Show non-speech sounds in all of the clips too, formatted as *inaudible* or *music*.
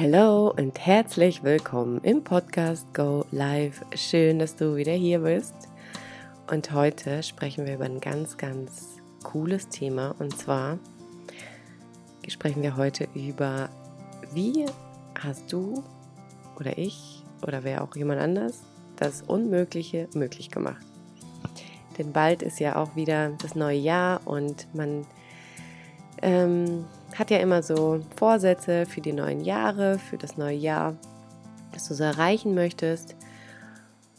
Hallo und herzlich willkommen im Podcast Go Live. Schön, dass du wieder hier bist. Und heute sprechen wir über ein ganz, ganz cooles Thema. Und zwar sprechen wir heute über, wie hast du oder ich oder wer auch jemand anders das Unmögliche möglich gemacht. Denn bald ist ja auch wieder das neue Jahr und man ähm, hat ja immer so Vorsätze für die neuen Jahre, für das neue Jahr, was du so erreichen möchtest.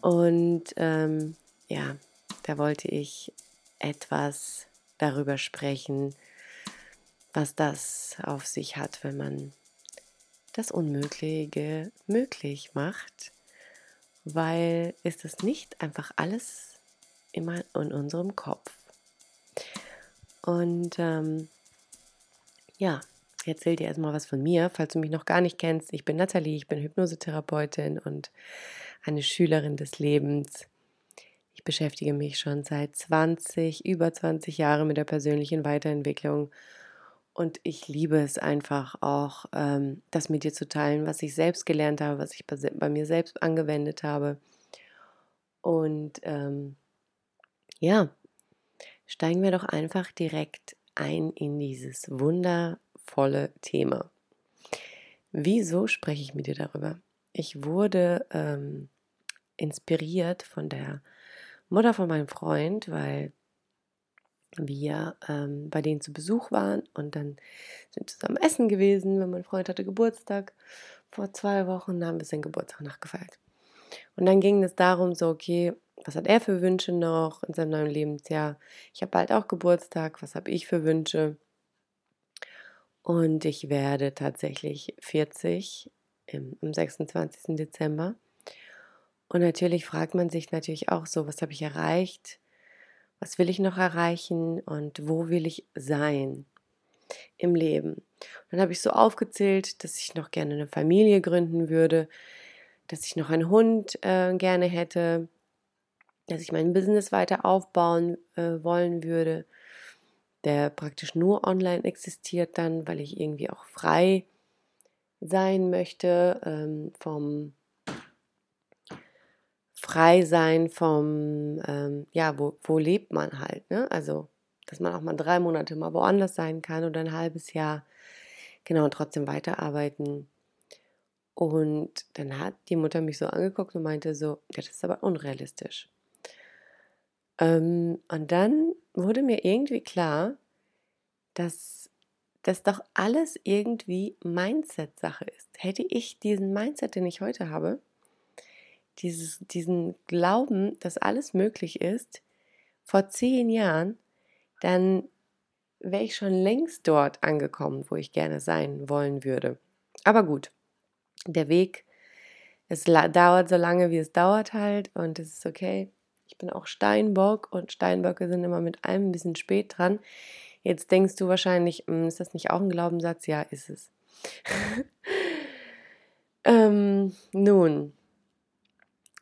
Und ähm, ja, da wollte ich etwas darüber sprechen, was das auf sich hat, wenn man das Unmögliche möglich macht, weil ist es nicht einfach alles immer in unserem Kopf. Und ähm, ja, ich erzähle dir erstmal was von mir, falls du mich noch gar nicht kennst. Ich bin Nathalie, ich bin Hypnosetherapeutin und eine Schülerin des Lebens. Ich beschäftige mich schon seit 20, über 20 Jahren mit der persönlichen Weiterentwicklung und ich liebe es einfach auch, ähm, das mit dir zu teilen, was ich selbst gelernt habe, was ich bei, bei mir selbst angewendet habe. Und ähm, ja, steigen wir doch einfach direkt ein in dieses wundervolle Thema. Wieso spreche ich mit dir darüber? Ich wurde ähm, inspiriert von der Mutter von meinem Freund, weil wir ähm, bei denen zu Besuch waren und dann sind zusammen essen gewesen, wenn mein Freund hatte Geburtstag vor zwei Wochen, haben wir seinen Geburtstag nachgefeiert. Und dann ging es darum, so, okay, was hat er für Wünsche noch in seinem neuen Lebensjahr? Ich habe bald auch Geburtstag, was habe ich für Wünsche? Und ich werde tatsächlich 40 im, am 26. Dezember. Und natürlich fragt man sich natürlich auch so, was habe ich erreicht? Was will ich noch erreichen und wo will ich sein im Leben? Und dann habe ich so aufgezählt, dass ich noch gerne eine Familie gründen würde, dass ich noch einen Hund äh, gerne hätte, dass ich mein Business weiter aufbauen äh, wollen würde, der praktisch nur online existiert dann, weil ich irgendwie auch frei sein möchte ähm, vom frei sein vom ähm, ja wo, wo lebt man halt ne? Also dass man auch mal drei Monate mal woanders sein kann oder ein halbes Jahr genau und trotzdem weiterarbeiten und dann hat die Mutter mich so angeguckt und meinte so ja das ist aber unrealistisch ähm, und dann wurde mir irgendwie klar, dass das doch alles irgendwie Mindset-Sache ist. Hätte ich diesen Mindset, den ich heute habe, dieses, diesen Glauben, dass alles möglich ist, vor zehn Jahren, dann wäre ich schon längst dort angekommen, wo ich gerne sein wollen würde. Aber gut, der Weg, es dauert so lange, wie es dauert halt und es ist okay. Ich bin auch Steinbock und Steinböcke sind immer mit allem ein bisschen spät dran. Jetzt denkst du wahrscheinlich, hm, ist das nicht auch ein Glaubenssatz? Ja, ist es. *laughs* ähm, nun,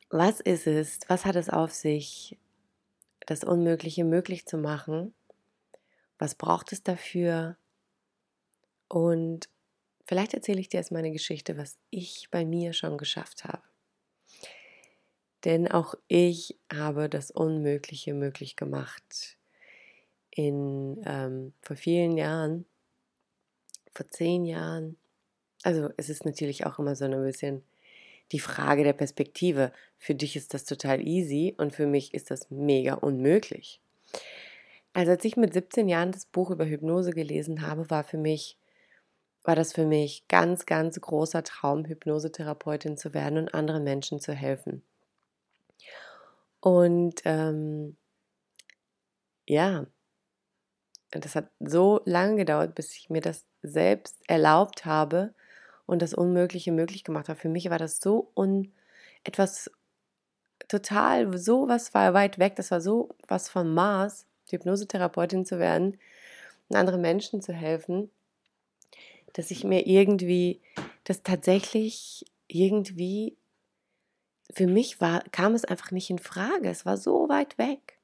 was ist es? Was hat es auf sich, das Unmögliche möglich zu machen? Was braucht es dafür? Und vielleicht erzähle ich dir jetzt meine Geschichte, was ich bei mir schon geschafft habe. Denn auch ich habe das Unmögliche möglich gemacht. In, ähm, vor vielen Jahren, vor zehn Jahren. Also es ist natürlich auch immer so ein bisschen die Frage der Perspektive. Für dich ist das total easy und für mich ist das mega unmöglich. Also als ich mit 17 Jahren das Buch über Hypnose gelesen habe, war für mich war das für mich ganz, ganz großer Traum, Hypnosetherapeutin zu werden und anderen Menschen zu helfen. Und ähm, ja, das hat so lange gedauert, bis ich mir das selbst erlaubt habe und das Unmögliche möglich gemacht habe. Für mich war das so un etwas total, so was war weit weg, das war so was von Mars, Hypnosetherapeutin zu werden und anderen Menschen zu helfen, dass ich mir irgendwie das tatsächlich irgendwie für mich war, kam es einfach nicht in Frage. Es war so weit weg.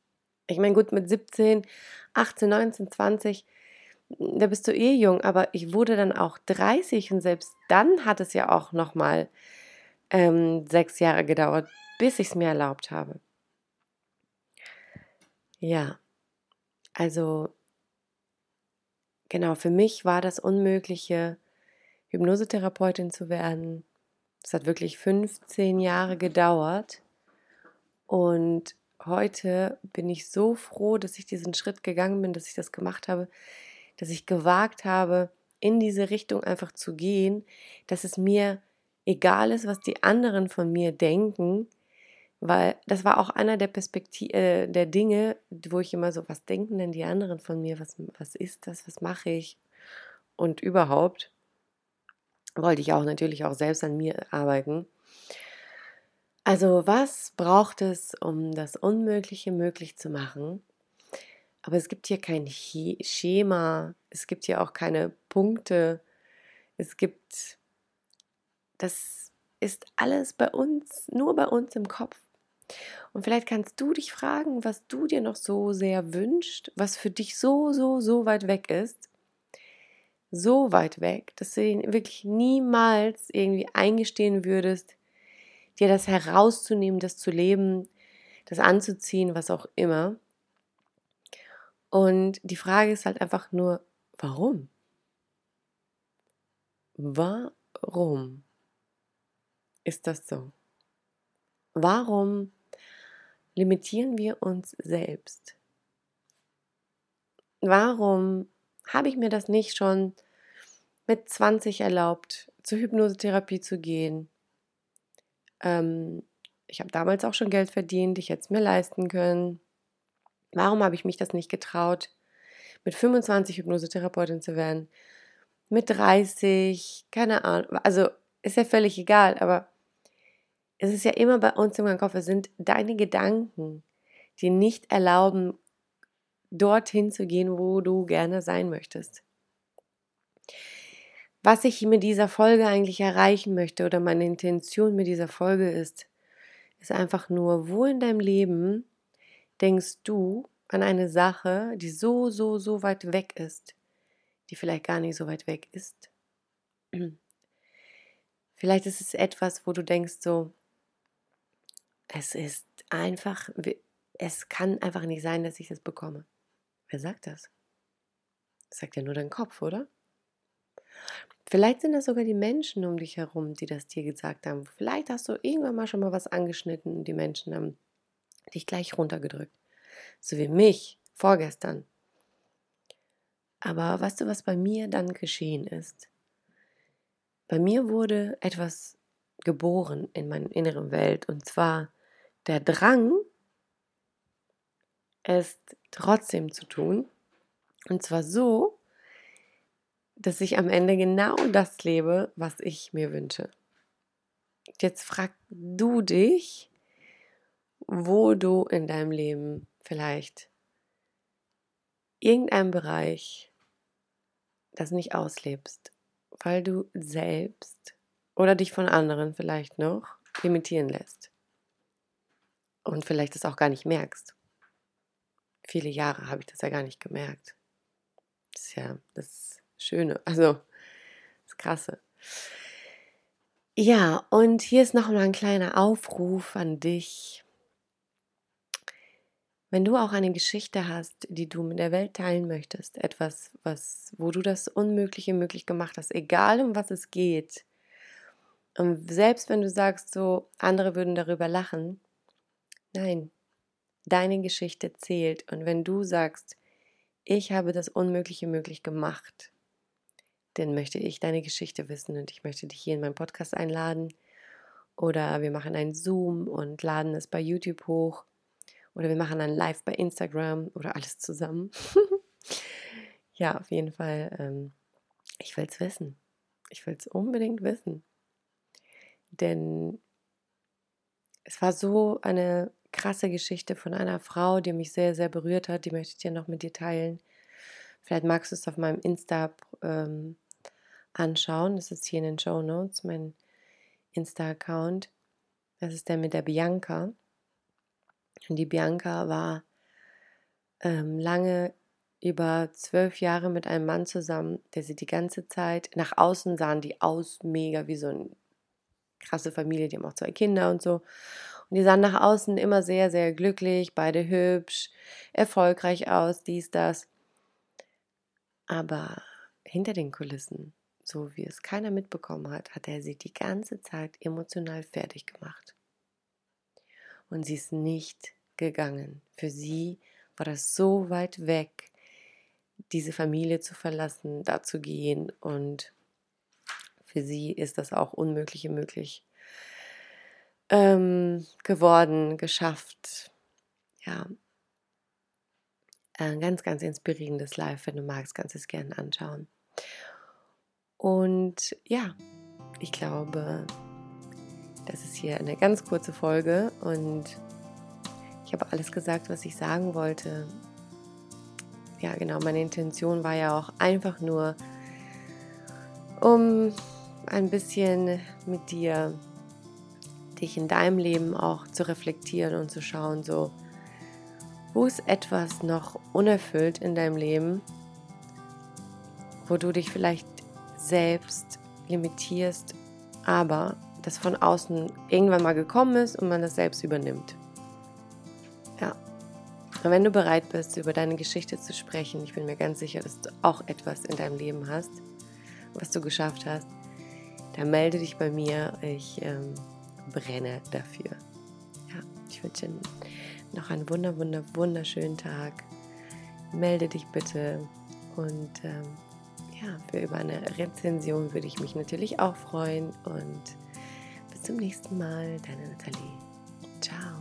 Ich meine, gut, mit 17, 18, 19, 20, da bist du eh jung, aber ich wurde dann auch 30 und selbst dann hat es ja auch nochmal ähm, sechs Jahre gedauert, bis ich es mir erlaubt habe. Ja, also genau, für mich war das Unmögliche, Hypnosetherapeutin zu werden. Es hat wirklich 15 Jahre gedauert. Und heute bin ich so froh, dass ich diesen Schritt gegangen bin, dass ich das gemacht habe, dass ich gewagt habe, in diese Richtung einfach zu gehen, dass es mir egal ist, was die anderen von mir denken, weil das war auch einer der Perspektiv äh, der Dinge, wo ich immer so, was denken denn die anderen von mir, was, was ist das, was mache ich und überhaupt wollte ich auch natürlich auch selbst an mir arbeiten. Also was braucht es, um das Unmögliche möglich zu machen? Aber es gibt hier kein Schema, es gibt hier auch keine Punkte, es gibt, das ist alles bei uns, nur bei uns im Kopf. Und vielleicht kannst du dich fragen, was du dir noch so sehr wünschst, was für dich so, so, so weit weg ist. So weit weg, dass du ihn wirklich niemals irgendwie eingestehen würdest, dir das herauszunehmen, das zu leben, das anzuziehen, was auch immer. Und die Frage ist halt einfach nur, warum? Warum ist das so? Warum limitieren wir uns selbst? Warum habe ich mir das nicht schon mit 20 erlaubt, zur Hypnosetherapie zu gehen? Ähm, ich habe damals auch schon Geld verdient, ich hätte es mir leisten können. Warum habe ich mich das nicht getraut, mit 25 Hypnosetherapeutin zu werden? Mit 30, keine Ahnung. Also ist ja völlig egal, aber es ist ja immer bei uns meinem Kopf, es sind deine Gedanken, die nicht erlauben, dorthin zu gehen, wo du gerne sein möchtest. Was ich mit dieser Folge eigentlich erreichen möchte oder meine Intention mit dieser Folge ist, ist einfach nur, wo in deinem Leben denkst du an eine Sache, die so, so, so weit weg ist, die vielleicht gar nicht so weit weg ist. *clears throat* Vielleicht ist es etwas, wo du denkst so, es ist einfach, es kann einfach nicht sein, dass ich das bekomme. Wer sagt das? Das sagt ja nur dein Kopf, oder? Vielleicht sind das sogar die Menschen um dich herum, die das dir gesagt haben. Vielleicht hast du irgendwann mal schon mal was angeschnitten und die Menschen haben dich gleich runtergedrückt. So wie mich vorgestern. Aber weißt du, was bei mir dann geschehen ist? Bei mir wurde etwas geboren in meiner inneren Welt und zwar der Drang, es trotzdem zu tun. Und zwar so, dass ich am Ende genau das lebe, was ich mir wünsche. Jetzt frag du dich, wo du in deinem Leben vielleicht irgendeinen Bereich das nicht auslebst, weil du selbst oder dich von anderen vielleicht noch limitieren lässt und vielleicht das auch gar nicht merkst. Viele Jahre habe ich das ja gar nicht gemerkt. Das ist ja das Schöne, *laughs* also das Krasse. Ja, und hier ist nochmal ein kleiner Aufruf an dich. Wenn du auch eine Geschichte hast, die du mit der Welt teilen möchtest, etwas, was, wo du das Unmögliche möglich gemacht hast, egal um was es geht, und selbst wenn du sagst, so andere würden darüber lachen, Nein, deine Geschichte zählt. Und wenn du sagst, ich habe das Unmögliche möglich gemacht, dann möchte ich deine Geschichte wissen und ich möchte dich hier in meinen Podcast einladen. Oder wir machen einen Zoom und laden es bei YouTube hoch. Oder wir machen ein Live bei Instagram oder alles zusammen. *laughs* ja, auf jeden Fall. Ähm, ich will es wissen. Ich will es unbedingt wissen. Denn es war so eine krasse Geschichte von einer Frau, die mich sehr, sehr berührt hat. Die möchte ich dir noch mit dir teilen. Vielleicht magst du es auf meinem Insta ähm, anschauen. Das ist hier in den Show Notes, mein Insta-Account. Das ist der mit der Bianca. Und die Bianca war ähm, lange über zwölf Jahre mit einem Mann zusammen, der sie die ganze Zeit, nach außen sahen die aus mega wie so eine krasse Familie, die haben auch zwei Kinder und so. Die sahen nach außen immer sehr, sehr glücklich, beide hübsch, erfolgreich aus, dies, das. Aber hinter den Kulissen, so wie es keiner mitbekommen hat, hat er sie die ganze Zeit emotional fertig gemacht. Und sie ist nicht gegangen. Für sie war das so weit weg, diese Familie zu verlassen, da zu gehen. Und für sie ist das auch Unmögliche möglich ähm, geworden, geschafft. Ja, ein ganz, ganz inspirierendes Live. Wenn du magst, kannst du es gerne anschauen. Und ja, ich glaube, das ist hier eine ganz kurze Folge und ich habe alles gesagt, was ich sagen wollte ja genau, meine Intention war ja auch einfach nur, um ein bisschen mit dir, dich in deinem Leben auch zu reflektieren und zu schauen, so, wo ist etwas noch unerfüllt in deinem Leben, wo du dich vielleicht selbst limitierst, aber das von außen irgendwann mal gekommen ist und man das selbst übernimmt. Und wenn du bereit bist, über deine Geschichte zu sprechen, ich bin mir ganz sicher, dass du auch etwas in deinem Leben hast, was du geschafft hast, dann melde dich bei mir. Ich ähm, brenne dafür. Ja, ich wünsche dir noch einen wunder, wunder, wunderschönen Tag. Melde dich bitte und ähm, ja, für über eine Rezension würde ich mich natürlich auch freuen und bis zum nächsten Mal, deine Nathalie. Ciao.